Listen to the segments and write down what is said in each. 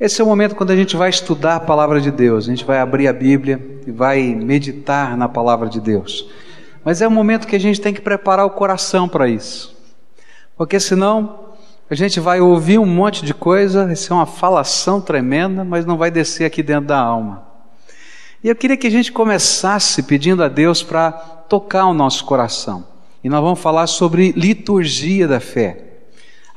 Esse é o momento quando a gente vai estudar a palavra de Deus, a gente vai abrir a Bíblia e vai meditar na palavra de Deus. Mas é um momento que a gente tem que preparar o coração para isso, porque senão a gente vai ouvir um monte de coisa, vai ser uma falação tremenda, mas não vai descer aqui dentro da alma. E eu queria que a gente começasse pedindo a Deus para tocar o nosso coração. E nós vamos falar sobre liturgia da fé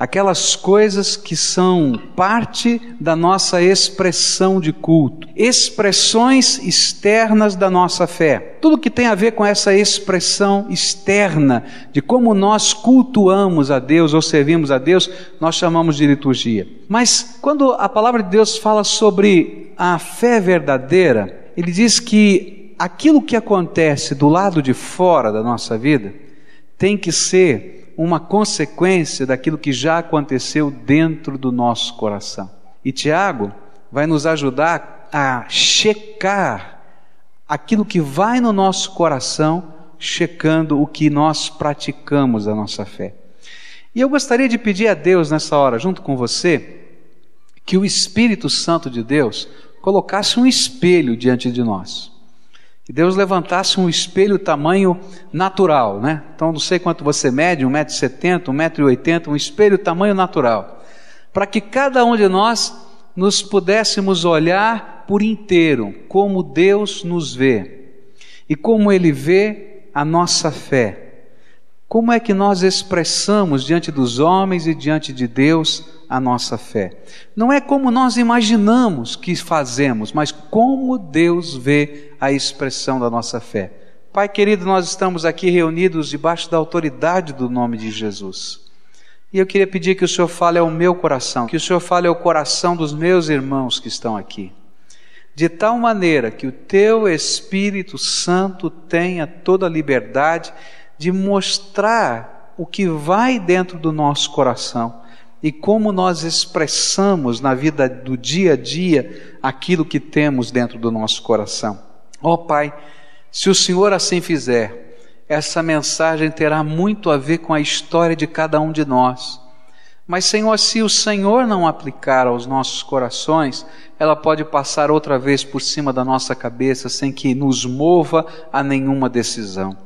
aquelas coisas que são parte da nossa expressão de culto, expressões externas da nossa fé. Tudo que tem a ver com essa expressão externa de como nós cultuamos a Deus ou servimos a Deus, nós chamamos de liturgia. Mas quando a palavra de Deus fala sobre a fé verdadeira, ele diz que aquilo que acontece do lado de fora da nossa vida tem que ser uma consequência daquilo que já aconteceu dentro do nosso coração. E Tiago vai nos ajudar a checar aquilo que vai no nosso coração, checando o que nós praticamos da nossa fé. E eu gostaria de pedir a Deus nessa hora, junto com você, que o Espírito Santo de Deus colocasse um espelho diante de nós que Deus levantasse um espelho tamanho natural, né? Então não sei quanto você mede, 1,70m, 1,80m, um espelho tamanho natural, para que cada um de nós nos pudéssemos olhar por inteiro, como Deus nos vê e como Ele vê a nossa fé. Como é que nós expressamos diante dos homens e diante de Deus a nossa fé? Não é como nós imaginamos que fazemos, mas como Deus vê a expressão da nossa fé. Pai querido, nós estamos aqui reunidos debaixo da autoridade do nome de Jesus. E eu queria pedir que o Senhor fale ao meu coração, que o Senhor fale ao coração dos meus irmãos que estão aqui, de tal maneira que o teu Espírito Santo tenha toda a liberdade de mostrar o que vai dentro do nosso coração e como nós expressamos na vida do dia a dia aquilo que temos dentro do nosso coração. Ó oh, Pai, se o Senhor assim fizer, essa mensagem terá muito a ver com a história de cada um de nós. Mas, Senhor, se o Senhor não aplicar aos nossos corações, ela pode passar outra vez por cima da nossa cabeça sem que nos mova a nenhuma decisão.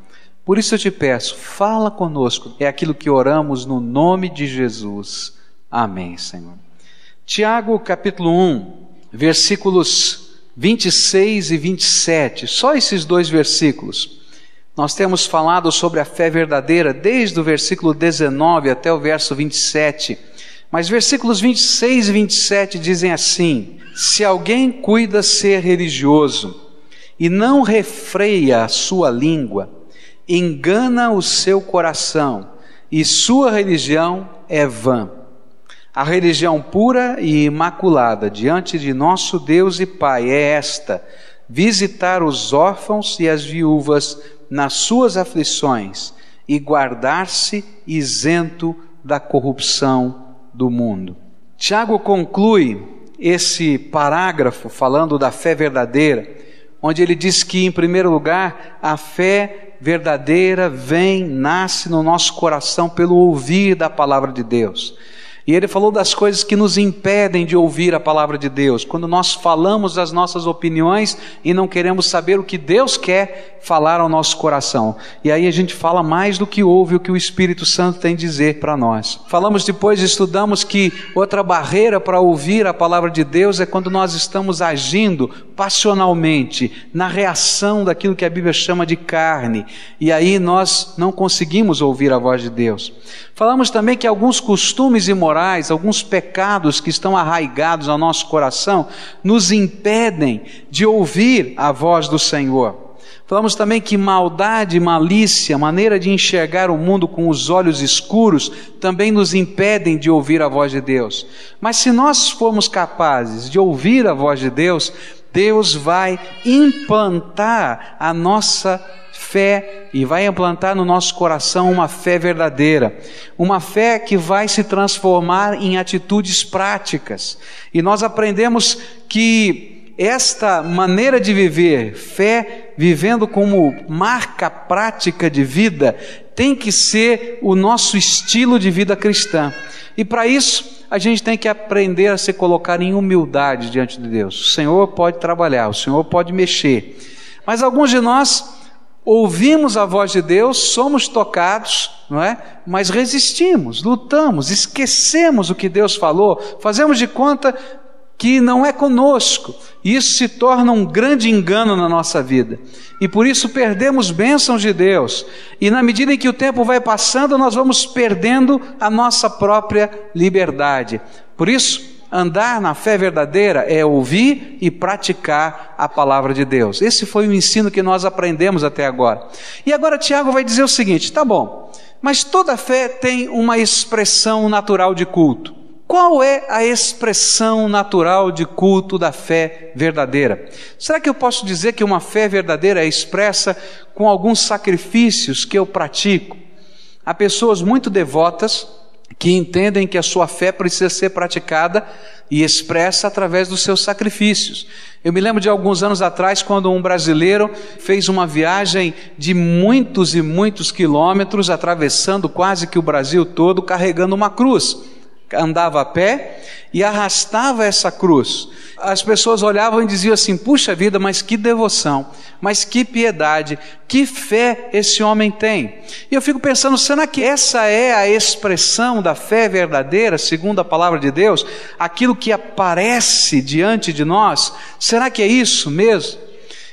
Por isso eu te peço, fala conosco. É aquilo que oramos no nome de Jesus. Amém, Senhor. Tiago, capítulo 1, versículos 26 e 27, só esses dois versículos. Nós temos falado sobre a fé verdadeira desde o versículo 19 até o verso 27. Mas versículos 26 e 27 dizem assim: Se alguém cuida ser religioso e não refreia a sua língua, engana o seu coração e sua religião é vã. A religião pura e imaculada diante de nosso Deus e Pai é esta: visitar os órfãos e as viúvas nas suas aflições e guardar-se isento da corrupção do mundo. Tiago conclui esse parágrafo falando da fé verdadeira, onde ele diz que, em primeiro lugar, a fé verdadeira vem, nasce no nosso coração pelo ouvir da palavra de Deus. E ele falou das coisas que nos impedem de ouvir a palavra de Deus. Quando nós falamos as nossas opiniões e não queremos saber o que Deus quer falar ao nosso coração. E aí a gente fala mais do que ouve o que o Espírito Santo tem a dizer para nós. Falamos depois, estudamos que outra barreira para ouvir a palavra de Deus é quando nós estamos agindo passionalmente, na reação daquilo que a Bíblia chama de carne. E aí nós não conseguimos ouvir a voz de Deus. Falamos também que alguns costumes imorais, alguns pecados que estão arraigados ao nosso coração, nos impedem de ouvir a voz do Senhor. Falamos também que maldade, malícia, maneira de enxergar o mundo com os olhos escuros, também nos impedem de ouvir a voz de Deus. Mas se nós formos capazes de ouvir a voz de Deus, Deus vai implantar a nossa fé e vai implantar no nosso coração uma fé verdadeira, uma fé que vai se transformar em atitudes práticas. E nós aprendemos que esta maneira de viver, fé vivendo como marca prática de vida, tem que ser o nosso estilo de vida cristã. E para isso, a gente tem que aprender a se colocar em humildade diante de Deus. O Senhor pode trabalhar, o Senhor pode mexer. Mas alguns de nós ouvimos a voz de Deus, somos tocados, não é? Mas resistimos, lutamos, esquecemos o que Deus falou, fazemos de conta que não é conosco. Isso se torna um grande engano na nossa vida. E por isso perdemos bênçãos de Deus. E na medida em que o tempo vai passando, nós vamos perdendo a nossa própria liberdade. Por isso, andar na fé verdadeira é ouvir e praticar a palavra de Deus. Esse foi o ensino que nós aprendemos até agora. E agora Tiago vai dizer o seguinte: tá bom, mas toda fé tem uma expressão natural de culto. Qual é a expressão natural de culto da fé verdadeira? Será que eu posso dizer que uma fé verdadeira é expressa com alguns sacrifícios que eu pratico? Há pessoas muito devotas que entendem que a sua fé precisa ser praticada e expressa através dos seus sacrifícios. Eu me lembro de alguns anos atrás, quando um brasileiro fez uma viagem de muitos e muitos quilômetros, atravessando quase que o Brasil todo, carregando uma cruz andava a pé e arrastava essa cruz. As pessoas olhavam e diziam assim: puxa vida, mas que devoção, mas que piedade, que fé esse homem tem. E eu fico pensando: será que essa é a expressão da fé verdadeira, segundo a palavra de Deus? Aquilo que aparece diante de nós? Será que é isso mesmo?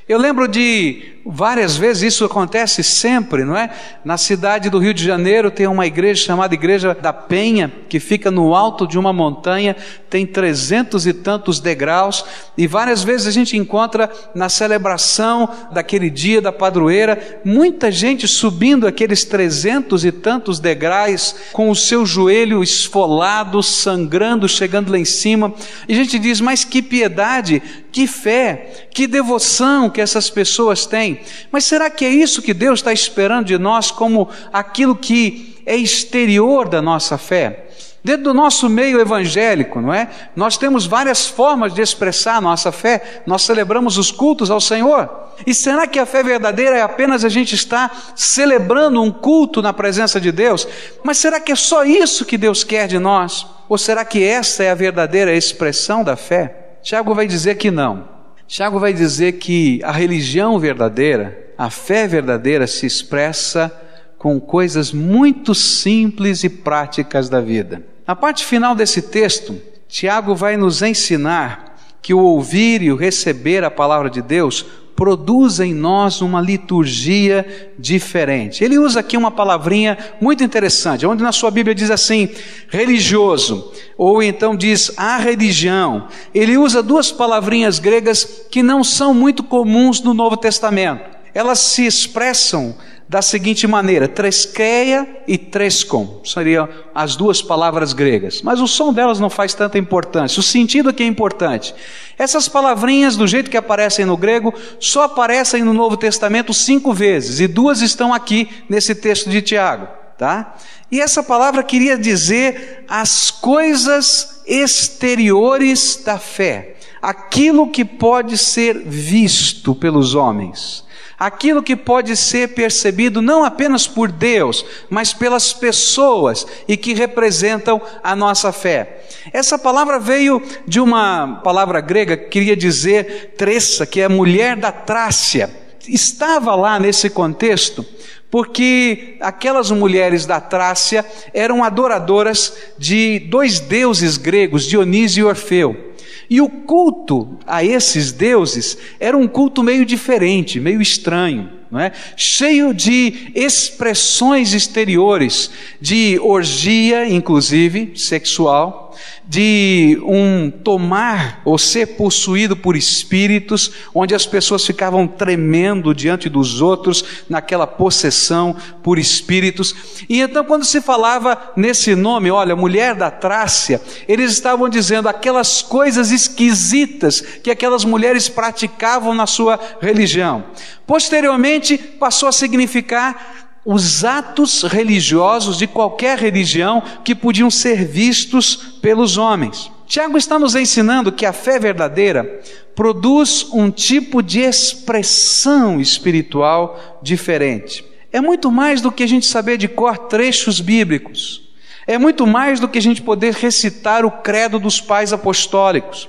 Eu lembro de várias vezes, isso acontece sempre, não é? Na cidade do Rio de Janeiro tem uma igreja chamada Igreja da Penha, que fica no alto de uma montanha, tem trezentos e tantos degraus, e várias vezes a gente encontra na celebração daquele dia da padroeira, muita gente subindo aqueles trezentos e tantos degraus, com o seu joelho esfolado, sangrando, chegando lá em cima, e a gente diz, mas que piedade, que fé, que devoção que essas pessoas têm. Mas será que é isso que Deus está esperando de nós como aquilo que é exterior da nossa fé? Dentro do nosso meio evangélico, não é? Nós temos várias formas de expressar a nossa fé. Nós celebramos os cultos ao Senhor. E será que a fé verdadeira é apenas a gente estar celebrando um culto na presença de Deus? Mas será que é só isso que Deus quer de nós? Ou será que essa é a verdadeira expressão da fé? Tiago vai dizer que não. Tiago vai dizer que a religião verdadeira, a fé verdadeira se expressa com coisas muito simples e práticas da vida. Na parte final desse texto, Tiago vai nos ensinar que o ouvir e o receber a palavra de Deus produz em nós uma liturgia diferente. Ele usa aqui uma palavrinha muito interessante, onde na sua Bíblia diz assim, religioso, ou então diz a religião. Ele usa duas palavrinhas gregas que não são muito comuns no Novo Testamento. Elas se expressam da seguinte maneira: tresqueia e trescom seriam as duas palavras gregas, mas o som delas não faz tanta importância, o sentido é que é importante. Essas palavrinhas, do jeito que aparecem no grego, só aparecem no Novo Testamento cinco vezes, e duas estão aqui nesse texto de Tiago, tá? E essa palavra queria dizer as coisas exteriores da fé, aquilo que pode ser visto pelos homens aquilo que pode ser percebido não apenas por Deus, mas pelas pessoas e que representam a nossa fé. Essa palavra veio de uma palavra grega que queria dizer tressa, que é mulher da Trácia. Estava lá nesse contexto porque aquelas mulheres da Trácia eram adoradoras de dois deuses gregos, Dionísio e Orfeu. E o culto a esses deuses era um culto meio diferente, meio estranho, não é? cheio de expressões exteriores, de orgia, inclusive sexual, de um tomar ou ser possuído por espíritos, onde as pessoas ficavam tremendo diante dos outros naquela possessão por espíritos. E então, quando se falava nesse nome, olha, mulher da Trácia, eles estavam dizendo aquelas coisas esquisitas que aquelas mulheres praticavam na sua religião. Posteriormente, passou a significar os atos religiosos de qualquer religião que podiam ser vistos pelos homens. Tiago está nos ensinando que a fé verdadeira produz um tipo de expressão espiritual diferente. É muito mais do que a gente saber de cor trechos bíblicos. É muito mais do que a gente poder recitar o credo dos pais apostólicos.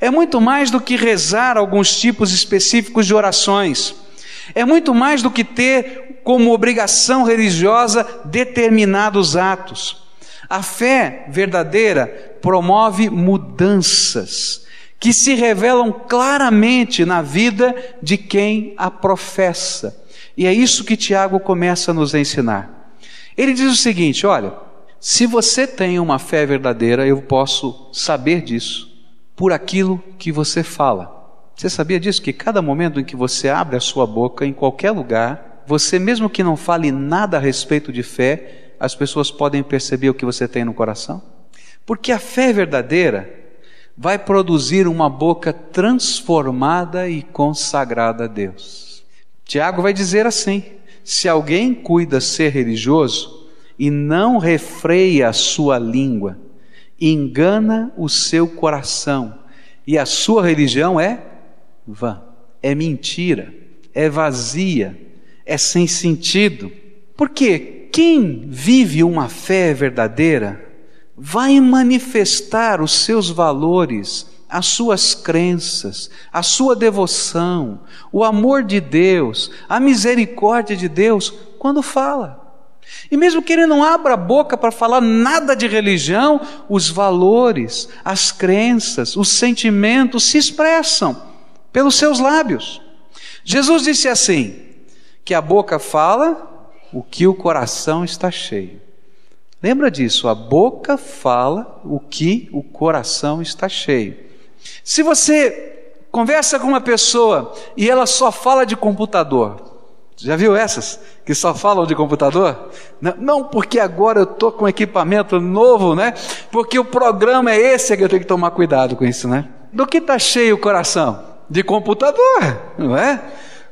É muito mais do que rezar alguns tipos específicos de orações. É muito mais do que ter como obrigação religiosa determinados atos. A fé verdadeira promove mudanças que se revelam claramente na vida de quem a professa. E é isso que Tiago começa a nos ensinar. Ele diz o seguinte: olha, se você tem uma fé verdadeira, eu posso saber disso por aquilo que você fala. Você sabia disso? Que cada momento em que você abre a sua boca, em qualquer lugar, você, mesmo que não fale nada a respeito de fé, as pessoas podem perceber o que você tem no coração? Porque a fé verdadeira vai produzir uma boca transformada e consagrada a Deus. Tiago vai dizer assim: se alguém cuida ser religioso e não refreia a sua língua, engana o seu coração e a sua religião é vã, é mentira, é vazia, é sem sentido. Porque quem vive uma fé verdadeira vai manifestar os seus valores, as suas crenças, a sua devoção, o amor de Deus, a misericórdia de Deus quando fala. E mesmo que ele não abra a boca para falar nada de religião, os valores, as crenças, os sentimentos se expressam pelos seus lábios. Jesus disse assim: que a boca fala o que o coração está cheio. Lembra disso, a boca fala o que o coração está cheio. Se você conversa com uma pessoa e ela só fala de computador, já viu essas que só falam de computador? Não, porque agora eu estou com equipamento novo, né? Porque o programa é esse que eu tenho que tomar cuidado com isso, né? Do que está cheio o coração? De computador, não é?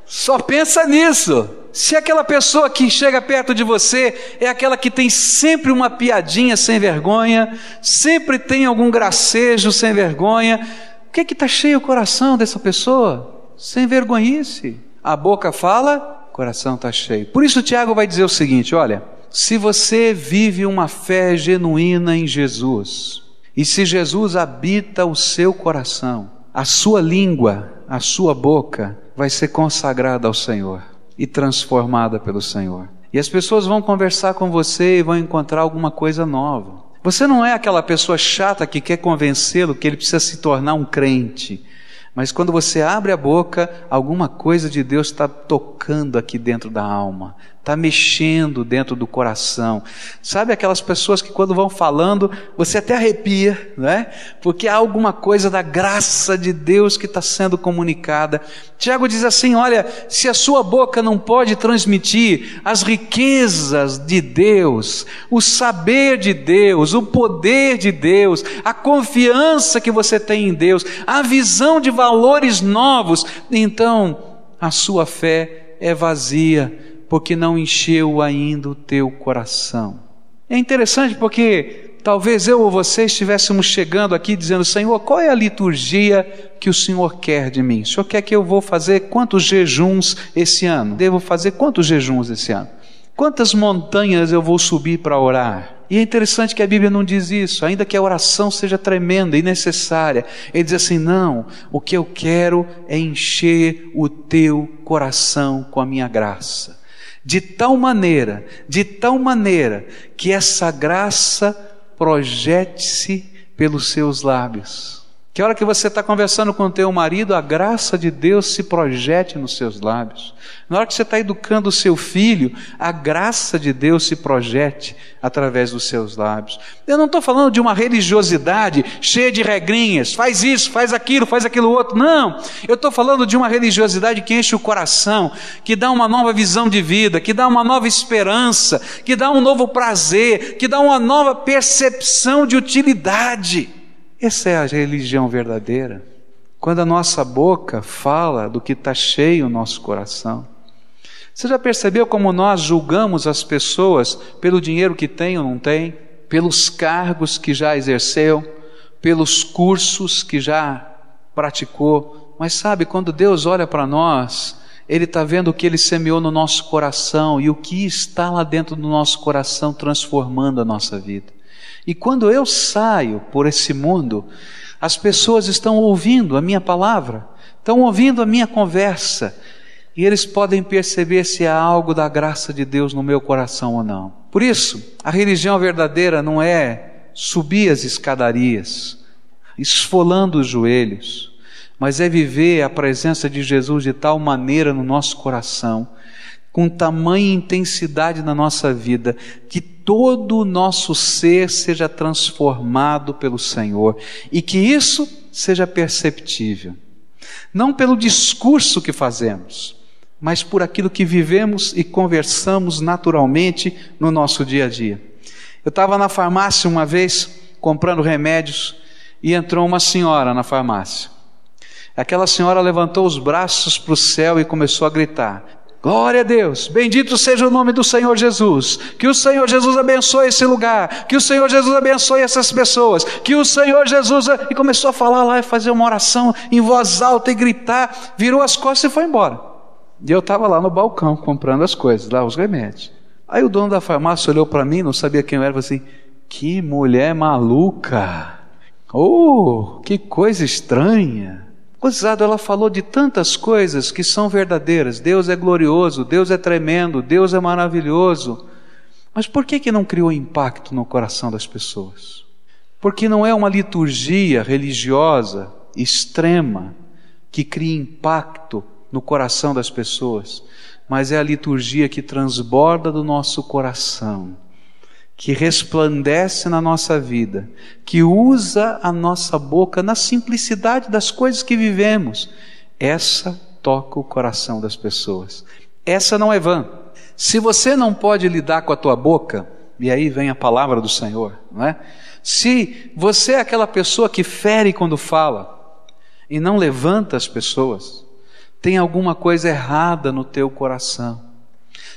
Só pensa nisso. Se aquela pessoa que chega perto de você é aquela que tem sempre uma piadinha sem vergonha, sempre tem algum gracejo sem vergonha, o que é que está cheio o coração dessa pessoa? Sem vergonhice. A boca fala coração está cheio. Por isso, Tiago vai dizer o seguinte: olha, se você vive uma fé genuína em Jesus, e se Jesus habita o seu coração, a sua língua, a sua boca vai ser consagrada ao Senhor e transformada pelo Senhor. E as pessoas vão conversar com você e vão encontrar alguma coisa nova. Você não é aquela pessoa chata que quer convencê-lo que ele precisa se tornar um crente. Mas quando você abre a boca, alguma coisa de Deus está tocando aqui dentro da alma, está mexendo dentro do coração. Sabe aquelas pessoas que quando vão falando, você até arrepia, né? Porque há alguma coisa da graça de Deus que está sendo comunicada. Tiago diz assim: olha, se a sua boca não pode transmitir as riquezas de Deus, o saber de Deus, o poder de Deus, a confiança que você tem em Deus, a visão de valores novos, então a sua fé é vazia porque não encheu ainda o teu coração. É interessante porque talvez eu ou você estivéssemos chegando aqui dizendo: Senhor, qual é a liturgia que o Senhor quer de mim? O Senhor quer que eu vou fazer quantos jejuns esse ano? Devo fazer quantos jejuns esse ano? Quantas montanhas eu vou subir para orar? E é interessante que a Bíblia não diz isso, ainda que a oração seja tremenda e necessária. Ele diz assim: não, o que eu quero é encher o teu coração com a minha graça de tal maneira, de tal maneira, que essa graça projete-se pelos seus lábios. Que hora que você está conversando com o teu marido, a graça de Deus se projete nos seus lábios. Na hora que você está educando o seu filho, a graça de Deus se projete através dos seus lábios. Eu não estou falando de uma religiosidade cheia de regrinhas, faz isso, faz aquilo, faz aquilo outro. Não, eu estou falando de uma religiosidade que enche o coração, que dá uma nova visão de vida, que dá uma nova esperança, que dá um novo prazer, que dá uma nova percepção de utilidade. Essa é a religião verdadeira. Quando a nossa boca fala do que está cheio o nosso coração. Você já percebeu como nós julgamos as pessoas pelo dinheiro que tem ou não tem, pelos cargos que já exerceu, pelos cursos que já praticou, mas sabe, quando Deus olha para nós, Ele está vendo o que Ele semeou no nosso coração e o que está lá dentro do nosso coração transformando a nossa vida. E quando eu saio por esse mundo, as pessoas estão ouvindo a minha palavra, estão ouvindo a minha conversa, e eles podem perceber se há algo da graça de Deus no meu coração ou não. Por isso, a religião verdadeira não é subir as escadarias, esfolando os joelhos, mas é viver a presença de Jesus de tal maneira no nosso coração, com tamanha intensidade na nossa vida, que todo o nosso ser seja transformado pelo Senhor e que isso seja perceptível. Não pelo discurso que fazemos, mas por aquilo que vivemos e conversamos naturalmente no nosso dia a dia. Eu estava na farmácia uma vez comprando remédios e entrou uma senhora na farmácia. Aquela senhora levantou os braços para o céu e começou a gritar: Glória a Deus, bendito seja o nome do Senhor Jesus. Que o Senhor Jesus abençoe esse lugar. Que o Senhor Jesus abençoe essas pessoas. Que o Senhor Jesus. E começou a falar lá e fazer uma oração em voz alta e gritar. Virou as costas e foi embora. E eu estava lá no balcão comprando as coisas, lá os remédios. Aí o dono da farmácia olhou para mim, não sabia quem eu era, falou assim: Que mulher maluca! Oh, que coisa estranha! Gozado, ela falou de tantas coisas que são verdadeiras. Deus é glorioso, Deus é tremendo, Deus é maravilhoso. Mas por que, que não criou impacto no coração das pessoas? Porque não é uma liturgia religiosa extrema que cria impacto no coração das pessoas, mas é a liturgia que transborda do nosso coração, que resplandece na nossa vida, que usa a nossa boca na simplicidade das coisas que vivemos. Essa toca o coração das pessoas. Essa não é vã. Se você não pode lidar com a tua boca, e aí vem a palavra do Senhor, não é? Se você é aquela pessoa que fere quando fala e não levanta as pessoas, tem alguma coisa errada no teu coração,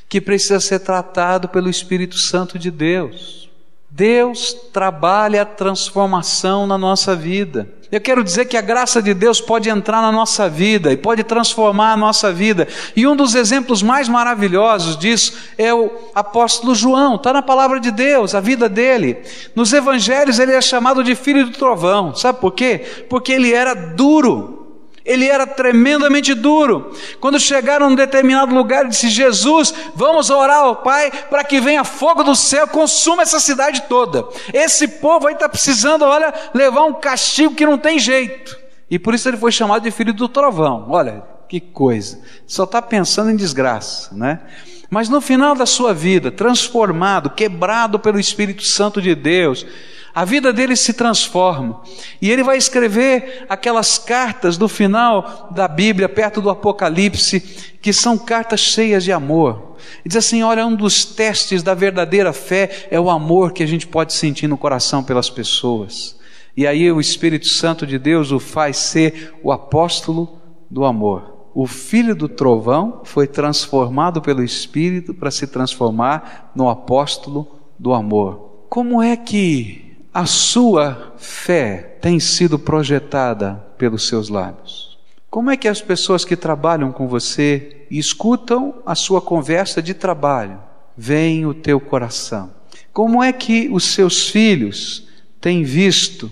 que precisa ser tratado pelo Espírito Santo de Deus. Deus trabalha a transformação na nossa vida. Eu quero dizer que a graça de Deus pode entrar na nossa vida e pode transformar a nossa vida. E um dos exemplos mais maravilhosos disso é o apóstolo João, está na palavra de Deus, a vida dele. Nos evangelhos ele é chamado de filho do trovão. Sabe por quê? Porque ele era duro. Ele era tremendamente duro. Quando chegaram num determinado lugar, disse: Jesus, vamos orar ao Pai para que venha fogo do céu, consuma essa cidade toda. Esse povo aí está precisando, olha, levar um castigo que não tem jeito. E por isso ele foi chamado de filho do trovão. Olha, que coisa. Só está pensando em desgraça, né? Mas no final da sua vida, transformado, quebrado pelo Espírito Santo de Deus, a vida dele se transforma. E ele vai escrever aquelas cartas do final da Bíblia, perto do Apocalipse, que são cartas cheias de amor. E diz assim: olha, um dos testes da verdadeira fé é o amor que a gente pode sentir no coração pelas pessoas. E aí o Espírito Santo de Deus o faz ser o apóstolo do amor. O filho do trovão foi transformado pelo Espírito para se transformar no apóstolo do amor. Como é que a sua fé tem sido projetada pelos seus lábios? Como é que as pessoas que trabalham com você e escutam a sua conversa de trabalho veem o teu coração? Como é que os seus filhos têm visto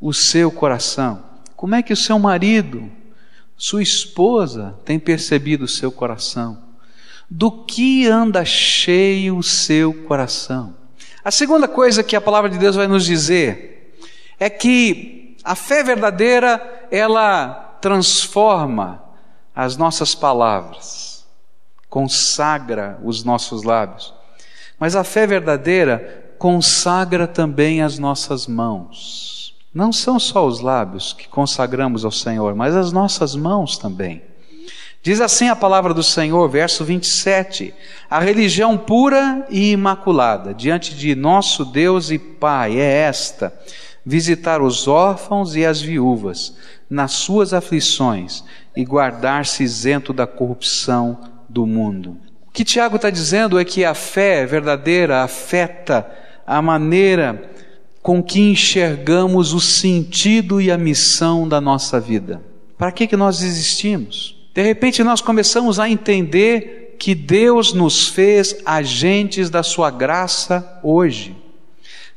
o seu coração? Como é que o seu marido, sua esposa tem percebido o seu coração? Do que anda cheio o seu coração? A segunda coisa que a palavra de Deus vai nos dizer é que a fé verdadeira, ela transforma as nossas palavras, consagra os nossos lábios. Mas a fé verdadeira consagra também as nossas mãos. Não são só os lábios que consagramos ao Senhor, mas as nossas mãos também. Diz assim a palavra do Senhor, verso 27. A religião pura e imaculada diante de nosso Deus e Pai é esta: visitar os órfãos e as viúvas nas suas aflições e guardar-se isento da corrupção do mundo. O que Tiago está dizendo é que a fé verdadeira afeta a maneira com que enxergamos o sentido e a missão da nossa vida. Para que, que nós existimos? De repente nós começamos a entender que Deus nos fez agentes da Sua graça hoje.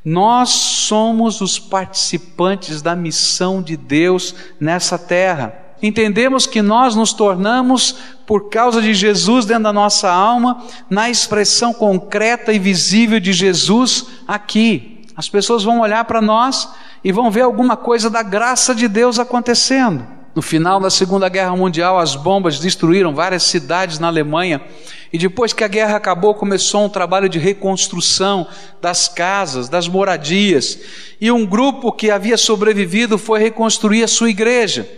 Nós somos os participantes da missão de Deus nessa terra. Entendemos que nós nos tornamos, por causa de Jesus dentro da nossa alma, na expressão concreta e visível de Jesus aqui. As pessoas vão olhar para nós e vão ver alguma coisa da graça de Deus acontecendo. No final da Segunda Guerra Mundial, as bombas destruíram várias cidades na Alemanha. E depois que a guerra acabou, começou um trabalho de reconstrução das casas, das moradias. E um grupo que havia sobrevivido foi reconstruir a sua igreja.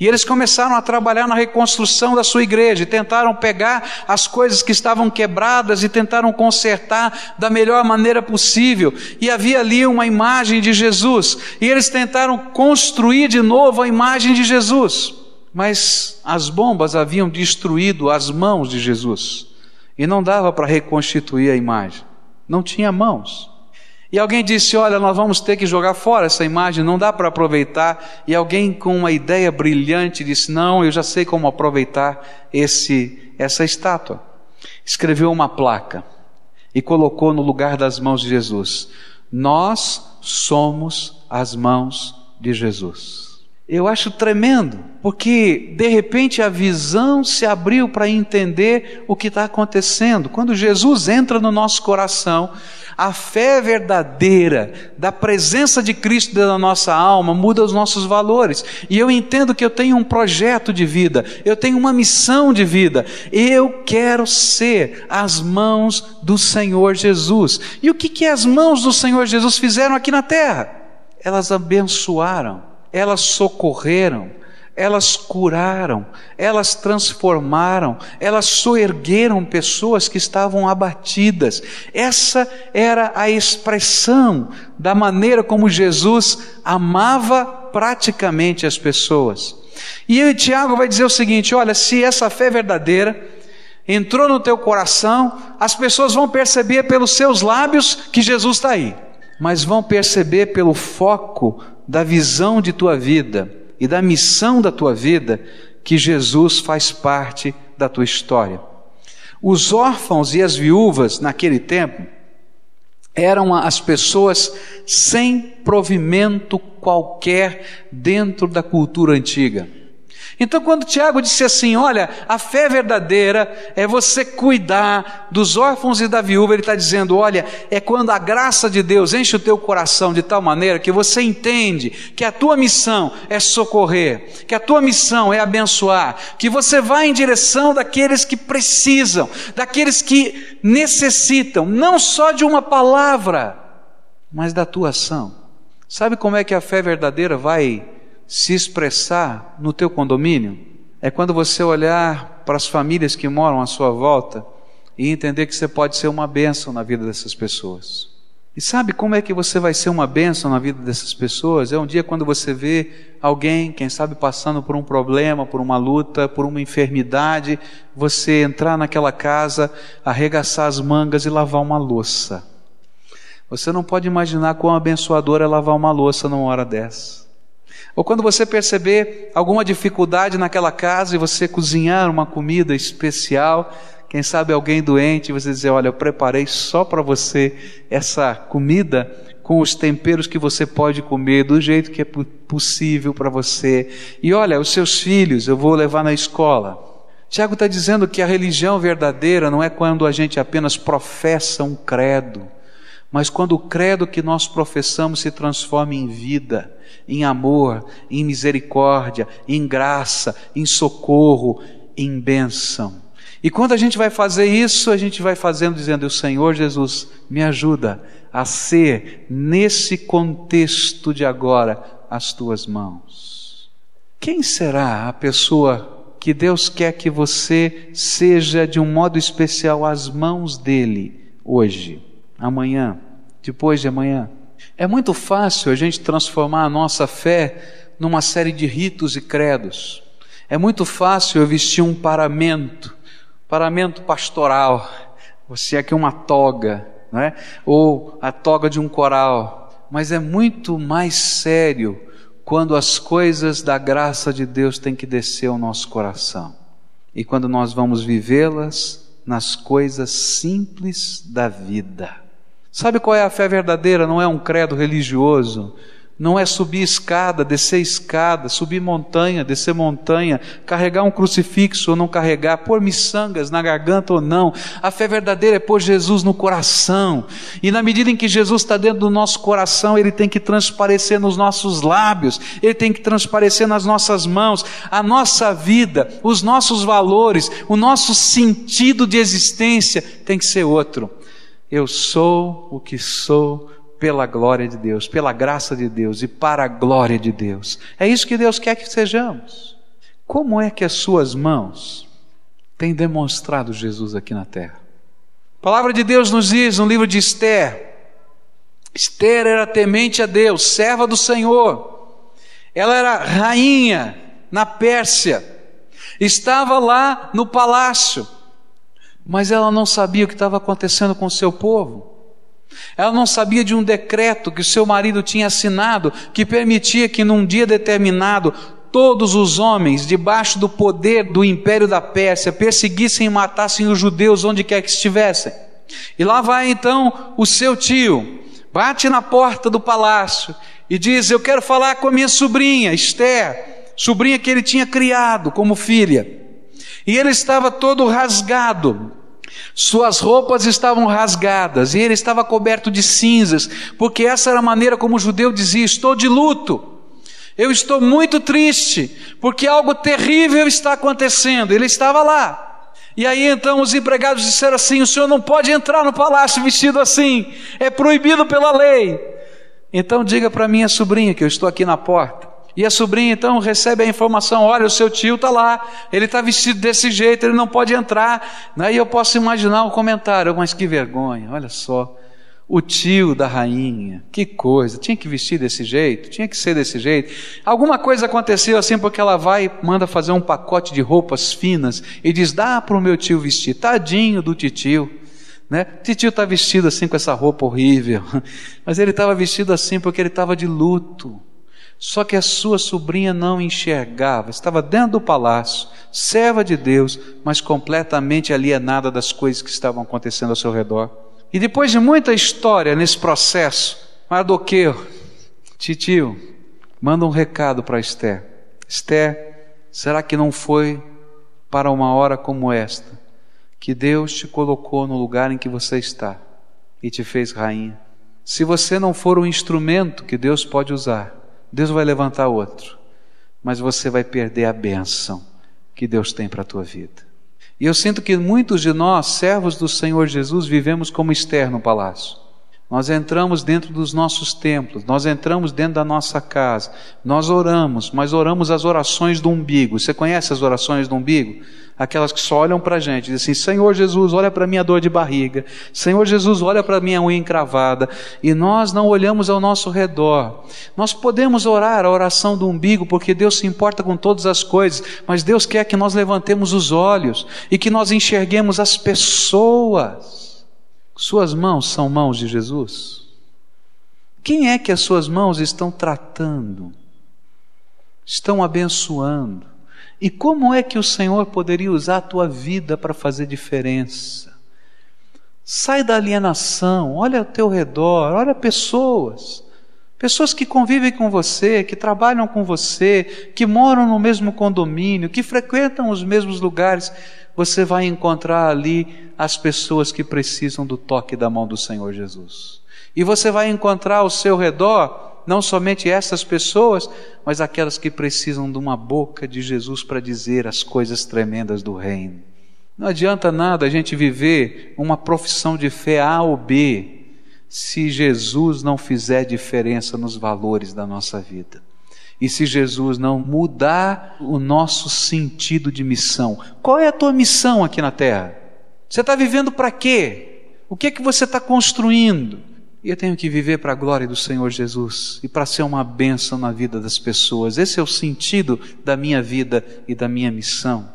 E eles começaram a trabalhar na reconstrução da sua igreja, e tentaram pegar as coisas que estavam quebradas e tentaram consertar da melhor maneira possível. E havia ali uma imagem de Jesus, e eles tentaram construir de novo a imagem de Jesus. Mas as bombas haviam destruído as mãos de Jesus, e não dava para reconstituir a imagem, não tinha mãos. E alguém disse: Olha, nós vamos ter que jogar fora essa imagem, não dá para aproveitar. E alguém com uma ideia brilhante disse: Não, eu já sei como aproveitar esse, essa estátua. Escreveu uma placa e colocou no lugar das mãos de Jesus: Nós somos as mãos de Jesus. Eu acho tremendo, porque de repente a visão se abriu para entender o que está acontecendo. Quando Jesus entra no nosso coração, a fé verdadeira da presença de Cristo dentro da nossa alma muda os nossos valores. E eu entendo que eu tenho um projeto de vida, eu tenho uma missão de vida. Eu quero ser as mãos do Senhor Jesus. E o que, que as mãos do Senhor Jesus fizeram aqui na terra? Elas abençoaram, elas socorreram, elas curaram, elas transformaram, elas soergueram pessoas que estavam abatidas. Essa era a expressão da maneira como Jesus amava praticamente as pessoas. E Tiago vai dizer o seguinte: olha, se essa fé é verdadeira entrou no teu coração, as pessoas vão perceber pelos seus lábios que Jesus está aí, mas vão perceber pelo foco da visão de tua vida e da missão da tua vida que Jesus faz parte da tua história. Os órfãos e as viúvas naquele tempo eram as pessoas sem provimento qualquer dentro da cultura antiga. Então, quando Tiago disse assim: Olha, a fé verdadeira é você cuidar dos órfãos e da viúva, ele está dizendo: Olha, é quando a graça de Deus enche o teu coração de tal maneira que você entende que a tua missão é socorrer, que a tua missão é abençoar, que você vai em direção daqueles que precisam, daqueles que necessitam, não só de uma palavra, mas da tua ação. Sabe como é que a fé verdadeira vai se expressar no teu condomínio é quando você olhar para as famílias que moram à sua volta e entender que você pode ser uma bênção na vida dessas pessoas. E sabe como é que você vai ser uma bênção na vida dessas pessoas? É um dia quando você vê alguém, quem sabe, passando por um problema, por uma luta, por uma enfermidade, você entrar naquela casa, arregaçar as mangas e lavar uma louça. Você não pode imaginar quão abençoador é lavar uma louça numa hora dessa. Ou quando você perceber alguma dificuldade naquela casa e você cozinhar uma comida especial, quem sabe alguém doente, e você dizer: Olha, eu preparei só para você essa comida com os temperos que você pode comer, do jeito que é possível para você. E olha, os seus filhos eu vou levar na escola. Tiago está dizendo que a religião verdadeira não é quando a gente apenas professa um credo mas quando o credo que nós professamos se transforma em vida, em amor, em misericórdia, em graça, em socorro, em bênção. E quando a gente vai fazer isso, a gente vai fazendo dizendo: O Senhor Jesus me ajuda a ser, nesse contexto de agora, as tuas mãos. Quem será a pessoa que Deus quer que você seja de um modo especial às mãos dele hoje? Amanhã, depois de amanhã. É muito fácil a gente transformar a nossa fé numa série de ritos e credos. É muito fácil eu vestir um paramento, paramento pastoral. Você aqui uma toga, não é? Ou a toga de um coral, mas é muito mais sério quando as coisas da graça de Deus têm que descer ao nosso coração e quando nós vamos vivê-las nas coisas simples da vida. Sabe qual é a fé verdadeira? Não é um credo religioso, não é subir escada, descer escada, subir montanha, descer montanha, carregar um crucifixo ou não carregar, pôr miçangas na garganta ou não. A fé verdadeira é pôr Jesus no coração. E na medida em que Jesus está dentro do nosso coração, ele tem que transparecer nos nossos lábios, ele tem que transparecer nas nossas mãos. A nossa vida, os nossos valores, o nosso sentido de existência tem que ser outro. Eu sou o que sou pela glória de Deus, pela graça de Deus e para a glória de Deus. É isso que Deus quer que sejamos. Como é que as suas mãos têm demonstrado Jesus aqui na terra? A palavra de Deus nos diz no livro de Esther: Esther era temente a Deus, serva do Senhor. Ela era rainha na Pérsia, estava lá no palácio, mas ela não sabia o que estava acontecendo com o seu povo. Ela não sabia de um decreto que o seu marido tinha assinado que permitia que num dia determinado todos os homens debaixo do poder do império da Pérsia perseguissem e matassem os judeus onde quer que estivessem. E lá vai então o seu tio, bate na porta do palácio e diz: Eu quero falar com a minha sobrinha, Esther, sobrinha que ele tinha criado como filha. E ele estava todo rasgado, suas roupas estavam rasgadas e ele estava coberto de cinzas, porque essa era a maneira como o judeu dizia: Estou de luto. Eu estou muito triste, porque algo terrível está acontecendo. Ele estava lá. E aí então os empregados disseram assim: O senhor não pode entrar no palácio vestido assim, é proibido pela lei. Então diga para minha sobrinha que eu estou aqui na porta. E a sobrinha então recebe a informação: olha, o seu tio está lá, ele está vestido desse jeito, ele não pode entrar. Aí eu posso imaginar um comentário, mas que vergonha, olha só. O tio da rainha, que coisa, tinha que vestir desse jeito, tinha que ser desse jeito. Alguma coisa aconteceu assim porque ela vai e manda fazer um pacote de roupas finas e diz: dá para o meu tio vestir, tadinho do titio. Né? Titio está vestido assim com essa roupa horrível, mas ele estava vestido assim porque ele estava de luto. Só que a sua sobrinha não enxergava, estava dentro do palácio, serva de Deus, mas completamente alienada das coisas que estavam acontecendo ao seu redor. E depois de muita história nesse processo, Mardoqueu, titio, manda um recado para Esther. Esther, será que não foi para uma hora como esta que Deus te colocou no lugar em que você está e te fez rainha? Se você não for o instrumento que Deus pode usar, Deus vai levantar outro, mas você vai perder a bênção que Deus tem para a tua vida. E eu sinto que muitos de nós, servos do Senhor Jesus, vivemos como Esther no palácio. Nós entramos dentro dos nossos templos, nós entramos dentro da nossa casa, nós oramos, mas oramos as orações do umbigo. Você conhece as orações do umbigo? Aquelas que só olham para a gente, dizem assim: Senhor Jesus, olha para a minha dor de barriga, Senhor Jesus, olha para minha unha encravada, e nós não olhamos ao nosso redor. Nós podemos orar a oração do umbigo, porque Deus se importa com todas as coisas, mas Deus quer que nós levantemos os olhos e que nós enxerguemos as pessoas. Suas mãos são mãos de Jesus? Quem é que as suas mãos estão tratando? Estão abençoando? E como é que o Senhor poderia usar a tua vida para fazer diferença? Sai da alienação, olha ao teu redor, olha pessoas. Pessoas que convivem com você, que trabalham com você, que moram no mesmo condomínio, que frequentam os mesmos lugares você vai encontrar ali as pessoas que precisam do toque da mão do Senhor Jesus. E você vai encontrar ao seu redor não somente essas pessoas, mas aquelas que precisam de uma boca de Jesus para dizer as coisas tremendas do reino. Não adianta nada a gente viver uma profissão de fé A ou B se Jesus não fizer diferença nos valores da nossa vida. E se Jesus não mudar o nosso sentido de missão, qual é a tua missão aqui na terra? Você está vivendo para quê? O que é que você está construindo? E eu tenho que viver para a glória do Senhor Jesus e para ser uma bênção na vida das pessoas. Esse é o sentido da minha vida e da minha missão.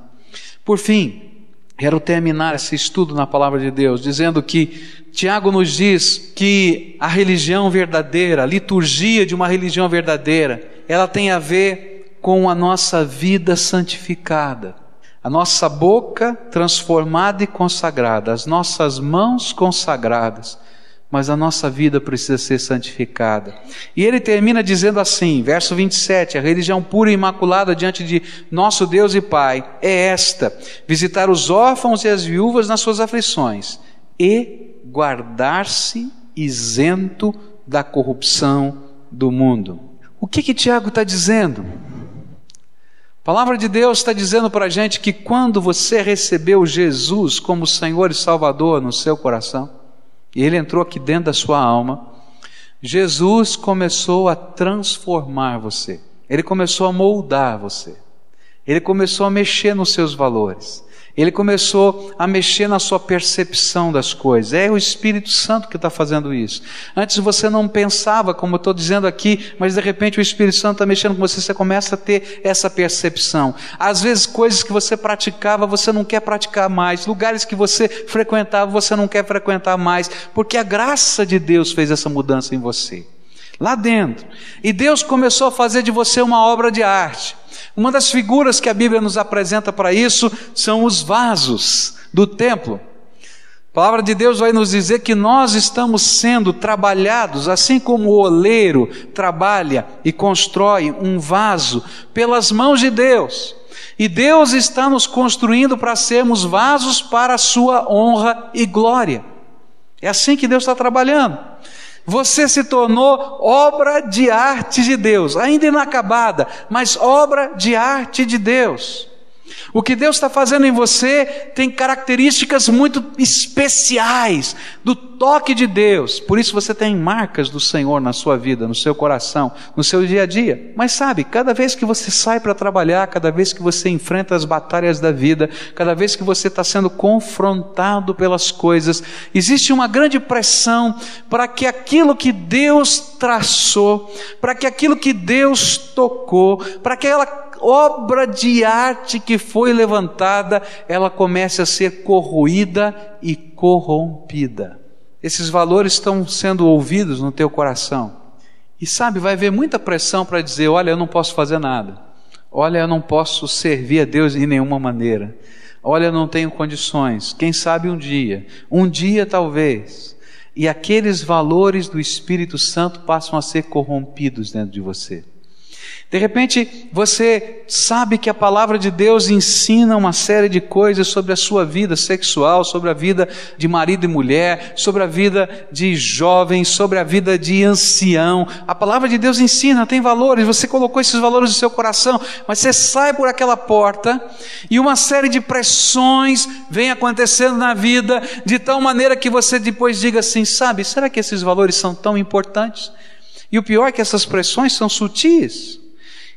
Por fim, Quero terminar esse estudo na palavra de Deus dizendo que Tiago nos diz que a religião verdadeira, a liturgia de uma religião verdadeira, ela tem a ver com a nossa vida santificada, a nossa boca transformada e consagrada, as nossas mãos consagradas, mas a nossa vida precisa ser santificada. E ele termina dizendo assim, verso 27, a religião pura e imaculada diante de nosso Deus e Pai é esta: visitar os órfãos e as viúvas nas suas aflições e guardar-se isento da corrupção do mundo. O que que Tiago está dizendo? A palavra de Deus está dizendo para a gente que quando você recebeu Jesus como Senhor e Salvador no seu coração, e ele entrou aqui dentro da sua alma, Jesus começou a transformar você. Ele começou a moldar você. Ele começou a mexer nos seus valores. Ele começou a mexer na sua percepção das coisas. É o Espírito Santo que está fazendo isso. Antes você não pensava, como eu estou dizendo aqui, mas de repente o Espírito Santo está mexendo com você, você começa a ter essa percepção. Às vezes, coisas que você praticava, você não quer praticar mais. Lugares que você frequentava, você não quer frequentar mais. Porque a graça de Deus fez essa mudança em você. Lá dentro. E Deus começou a fazer de você uma obra de arte. Uma das figuras que a Bíblia nos apresenta para isso são os vasos do templo. A palavra de Deus vai nos dizer que nós estamos sendo trabalhados, assim como o oleiro trabalha e constrói um vaso pelas mãos de Deus. E Deus está nos construindo para sermos vasos para a sua honra e glória. É assim que Deus está trabalhando. Você se tornou obra de arte de Deus, ainda inacabada, mas obra de arte de Deus. O que Deus está fazendo em você tem características muito especiais do toque de Deus. Por isso você tem marcas do Senhor na sua vida, no seu coração, no seu dia a dia. Mas sabe, cada vez que você sai para trabalhar, cada vez que você enfrenta as batalhas da vida, cada vez que você está sendo confrontado pelas coisas, existe uma grande pressão para que aquilo que Deus traçou, para que aquilo que Deus tocou, para que aquela obra de arte que foi levantada, ela comece a ser corroída e corrompida. Esses valores estão sendo ouvidos no teu coração. E sabe, vai haver muita pressão para dizer: olha, eu não posso fazer nada. Olha, eu não posso servir a Deus de nenhuma maneira. Olha, eu não tenho condições. Quem sabe um dia, um dia talvez. E aqueles valores do Espírito Santo passam a ser corrompidos dentro de você. De repente, você sabe que a palavra de Deus ensina uma série de coisas sobre a sua vida sexual, sobre a vida de marido e mulher, sobre a vida de jovem, sobre a vida de ancião. A palavra de Deus ensina, tem valores, você colocou esses valores no seu coração, mas você sai por aquela porta e uma série de pressões vem acontecendo na vida, de tal maneira que você depois diga assim: sabe, será que esses valores são tão importantes? E o pior é que essas pressões são sutis.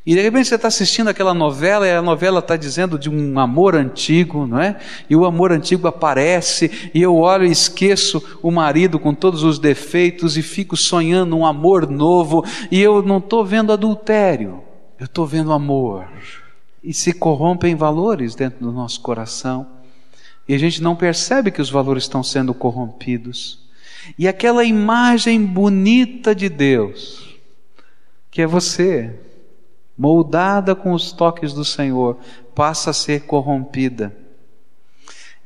E de repente você está assistindo aquela novela e a novela está dizendo de um amor antigo, não é? E o amor antigo aparece e eu olho e esqueço o marido com todos os defeitos e fico sonhando um amor novo e eu não estou vendo adultério, eu estou vendo amor. E se corrompem valores dentro do nosso coração e a gente não percebe que os valores estão sendo corrompidos. E aquela imagem bonita de Deus, que é você, moldada com os toques do Senhor, passa a ser corrompida.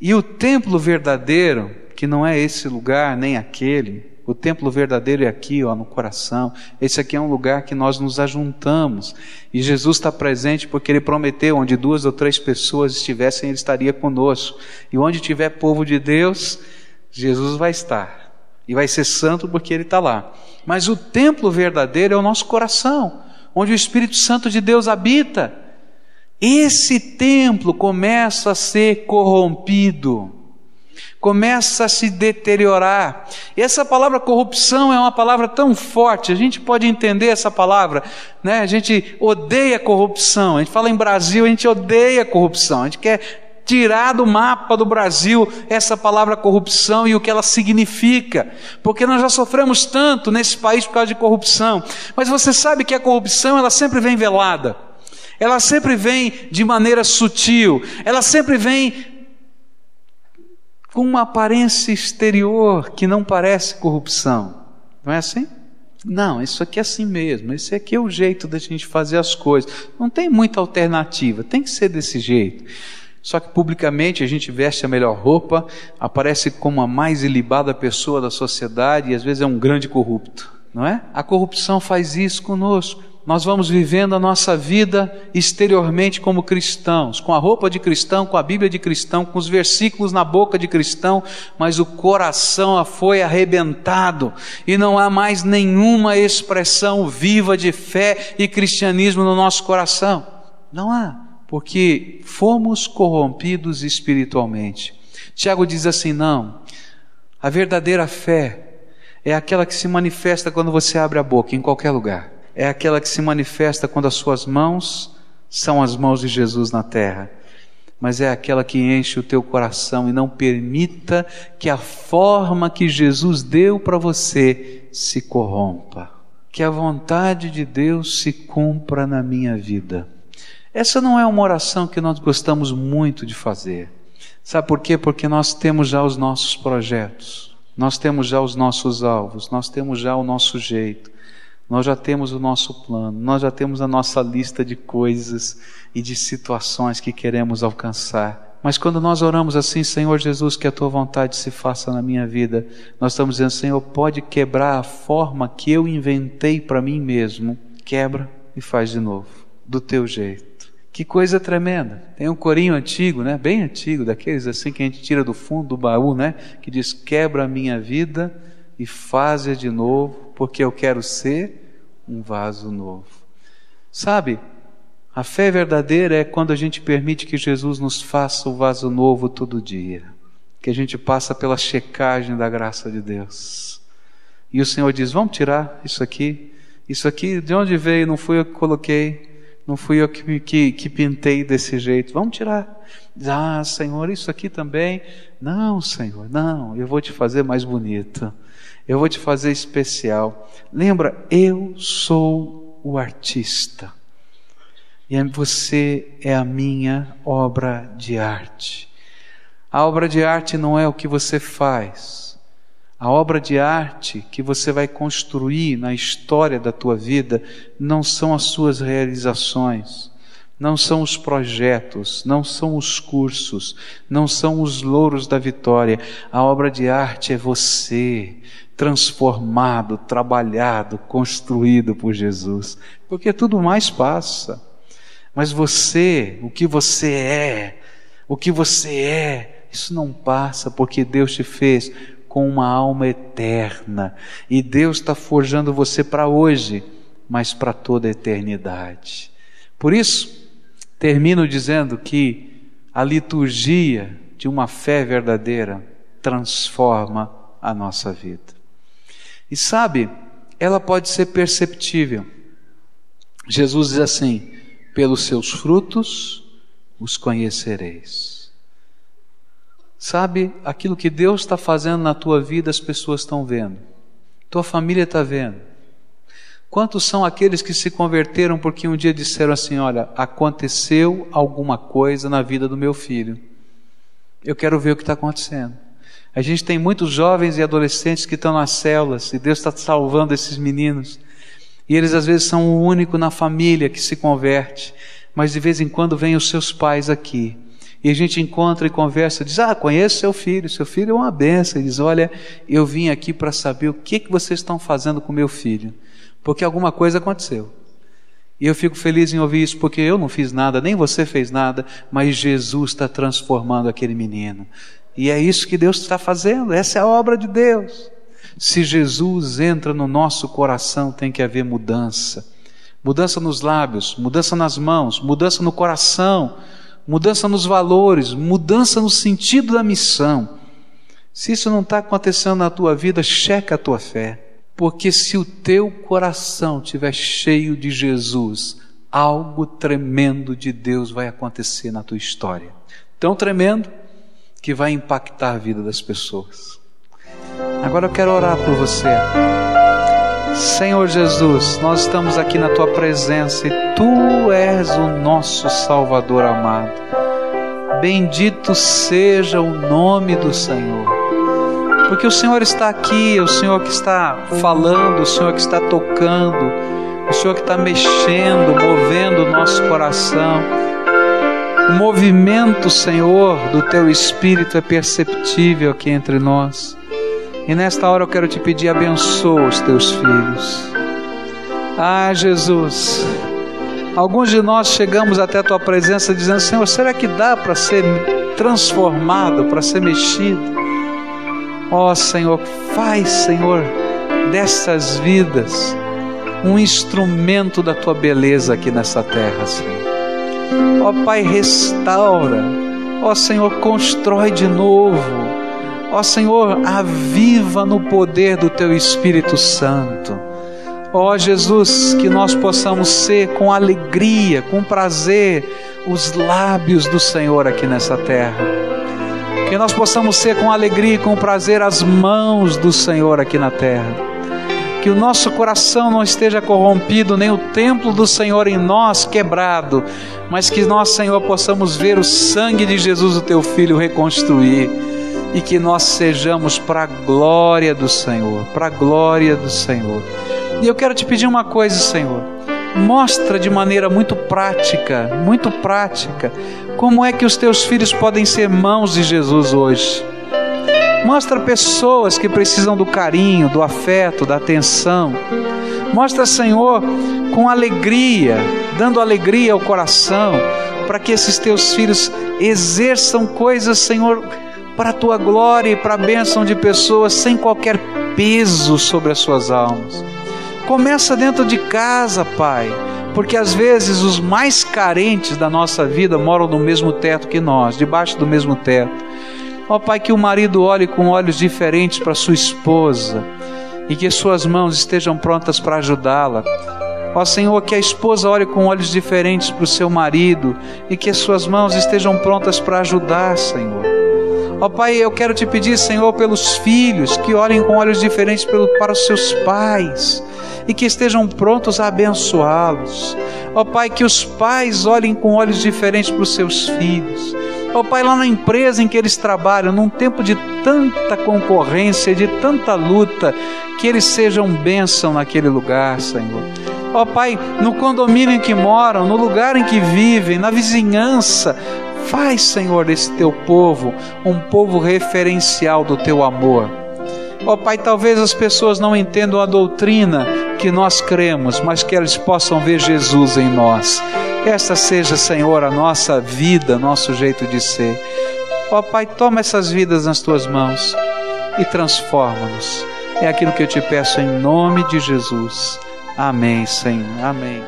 E o templo verdadeiro, que não é esse lugar nem aquele, o templo verdadeiro é aqui, ó, no coração. Esse aqui é um lugar que nós nos ajuntamos. E Jesus está presente porque Ele prometeu: onde duas ou três pessoas estivessem, Ele estaria conosco. E onde tiver povo de Deus, Jesus vai estar. E vai ser santo porque Ele está lá. Mas o templo verdadeiro é o nosso coração onde o Espírito Santo de Deus habita, esse templo começa a ser corrompido, começa a se deteriorar. E essa palavra corrupção é uma palavra tão forte, a gente pode entender essa palavra, né? A gente odeia corrupção, a gente fala em Brasil, a gente odeia corrupção, a gente quer tirar do mapa do Brasil essa palavra corrupção e o que ela significa, porque nós já sofremos tanto nesse país por causa de corrupção. Mas você sabe que a corrupção ela sempre vem velada. Ela sempre vem de maneira sutil, ela sempre vem com uma aparência exterior que não parece corrupção. Não é assim? Não, isso aqui é assim mesmo. Esse aqui é o jeito da gente fazer as coisas. Não tem muita alternativa, tem que ser desse jeito. Só que publicamente a gente veste a melhor roupa, aparece como a mais ilibada pessoa da sociedade e às vezes é um grande corrupto, não é? A corrupção faz isso conosco nós vamos vivendo a nossa vida exteriormente como cristãos, com a roupa de cristão, com a Bíblia de cristão, com os versículos na boca de cristão, mas o coração foi arrebentado e não há mais nenhuma expressão viva de fé e cristianismo no nosso coração. Não há, porque fomos corrompidos espiritualmente. Tiago diz assim: não, a verdadeira fé é aquela que se manifesta quando você abre a boca, em qualquer lugar é aquela que se manifesta quando as suas mãos são as mãos de Jesus na terra, mas é aquela que enche o teu coração e não permita que a forma que Jesus deu para você se corrompa. Que a vontade de Deus se cumpra na minha vida. Essa não é uma oração que nós gostamos muito de fazer. Sabe por quê? Porque nós temos já os nossos projetos, nós temos já os nossos alvos, nós temos já o nosso jeito. Nós já temos o nosso plano, nós já temos a nossa lista de coisas e de situações que queremos alcançar. Mas quando nós oramos assim, Senhor Jesus, que a tua vontade se faça na minha vida, nós estamos dizendo, Senhor, pode quebrar a forma que eu inventei para mim mesmo. Quebra e faz de novo, do teu jeito. Que coisa tremenda. Tem um corinho antigo, né? Bem antigo, daqueles assim que a gente tira do fundo do baú, né? Que diz: "Quebra a minha vida e faz de novo, porque eu quero ser um vaso novo. Sabe, a fé verdadeira é quando a gente permite que Jesus nos faça o vaso novo todo dia, que a gente passa pela checagem da graça de Deus. E o Senhor diz: Vamos tirar isso aqui. Isso aqui, de onde veio? Não fui eu que coloquei. Não fui eu que, que, que pintei desse jeito. Vamos tirar. Ah, Senhor, isso aqui também. Não, Senhor, não. Eu vou te fazer mais bonito eu vou te fazer especial. Lembra, eu sou o artista. E você é a minha obra de arte. A obra de arte não é o que você faz. A obra de arte que você vai construir na história da tua vida não são as suas realizações, não são os projetos, não são os cursos, não são os louros da vitória. A obra de arte é você, transformado, trabalhado, construído por Jesus. Porque tudo mais passa. Mas você, o que você é, o que você é, isso não passa porque Deus te fez com uma alma eterna. E Deus está forjando você para hoje, mas para toda a eternidade. Por isso, termino dizendo que a liturgia de uma fé verdadeira transforma a nossa vida. E sabe, ela pode ser perceptível. Jesus diz assim: pelos seus frutos os conhecereis. Sabe, aquilo que Deus está fazendo na tua vida, as pessoas estão vendo, tua família está vendo. Quantos são aqueles que se converteram porque um dia disseram assim: Olha, aconteceu alguma coisa na vida do meu filho, eu quero ver o que está acontecendo. A gente tem muitos jovens e adolescentes que estão nas células e Deus está salvando esses meninos. E eles às vezes são o único na família que se converte, mas de vez em quando vêm os seus pais aqui. E a gente encontra e conversa, diz: Ah, conheço seu filho, seu filho é uma benção. E diz: Olha, eu vim aqui para saber o que, que vocês estão fazendo com meu filho, porque alguma coisa aconteceu. E eu fico feliz em ouvir isso, porque eu não fiz nada, nem você fez nada, mas Jesus está transformando aquele menino. E é isso que Deus está fazendo, essa é a obra de Deus. Se Jesus entra no nosso coração, tem que haver mudança. Mudança nos lábios, mudança nas mãos, mudança no coração, mudança nos valores, mudança no sentido da missão. Se isso não está acontecendo na tua vida, checa a tua fé. Porque se o teu coração estiver cheio de Jesus, algo tremendo de Deus vai acontecer na tua história. Tão tremendo que vai impactar a vida das pessoas. Agora eu quero orar por você. Senhor Jesus, nós estamos aqui na tua presença e tu és o nosso Salvador amado. Bendito seja o nome do Senhor. Porque o Senhor está aqui, é o Senhor que está falando, o Senhor que está tocando, o Senhor que está mexendo, movendo o nosso coração. O movimento, Senhor, do teu espírito é perceptível aqui entre nós. E nesta hora eu quero te pedir, abençoa os teus filhos. Ah, Jesus, alguns de nós chegamos até a tua presença dizendo: Senhor, será que dá para ser transformado, para ser mexido? Ó oh, Senhor, faz, Senhor, dessas vidas um instrumento da tua beleza aqui nessa terra, Senhor. Ó oh, Pai, restaura. Ó oh, Senhor, constrói de novo. Ó Senhor, aviva no poder do teu Espírito Santo. Ó Jesus, que nós possamos ser com alegria, com prazer, os lábios do Senhor aqui nessa terra. Que nós possamos ser com alegria e com prazer as mãos do Senhor aqui na terra que o nosso coração não esteja corrompido, nem o templo do Senhor em nós quebrado, mas que nós, Senhor, possamos ver o sangue de Jesus, o teu filho, reconstruir e que nós sejamos para a glória do Senhor, para a glória do Senhor. E eu quero te pedir uma coisa, Senhor. Mostra de maneira muito prática, muito prática, como é que os teus filhos podem ser mãos de Jesus hoje. Mostra pessoas que precisam do carinho, do afeto, da atenção. Mostra, Senhor, com alegria, dando alegria ao coração, para que esses teus filhos exerçam coisas, Senhor, para a tua glória e para a bênção de pessoas sem qualquer peso sobre as suas almas. Começa dentro de casa, Pai, porque às vezes os mais carentes da nossa vida moram no mesmo teto que nós, debaixo do mesmo teto. Ó Pai, que o marido olhe com olhos diferentes para sua esposa e que suas mãos estejam prontas para ajudá-la. Ó Senhor, que a esposa olhe com olhos diferentes para o seu marido e que suas mãos estejam prontas para ajudar, Senhor. Ó Pai, eu quero te pedir, Senhor, pelos filhos que olhem com olhos diferentes para os seus pais e que estejam prontos a abençoá-los. Ó Pai, que os pais olhem com olhos diferentes para os seus filhos. Ó Pai, lá na empresa em que eles trabalham, num tempo de tanta concorrência, de tanta luta, que eles sejam bênção naquele lugar, Senhor. Ó Pai, no condomínio em que moram, no lugar em que vivem, na vizinhança, Faz, Senhor, desse teu povo um povo referencial do teu amor. Ó oh, Pai, talvez as pessoas não entendam a doutrina que nós cremos, mas que eles possam ver Jesus em nós. Essa seja, Senhor, a nossa vida, nosso jeito de ser. Ó oh, Pai, toma essas vidas nas tuas mãos e transforma-nos. É aquilo que eu te peço em nome de Jesus. Amém, Senhor. Amém.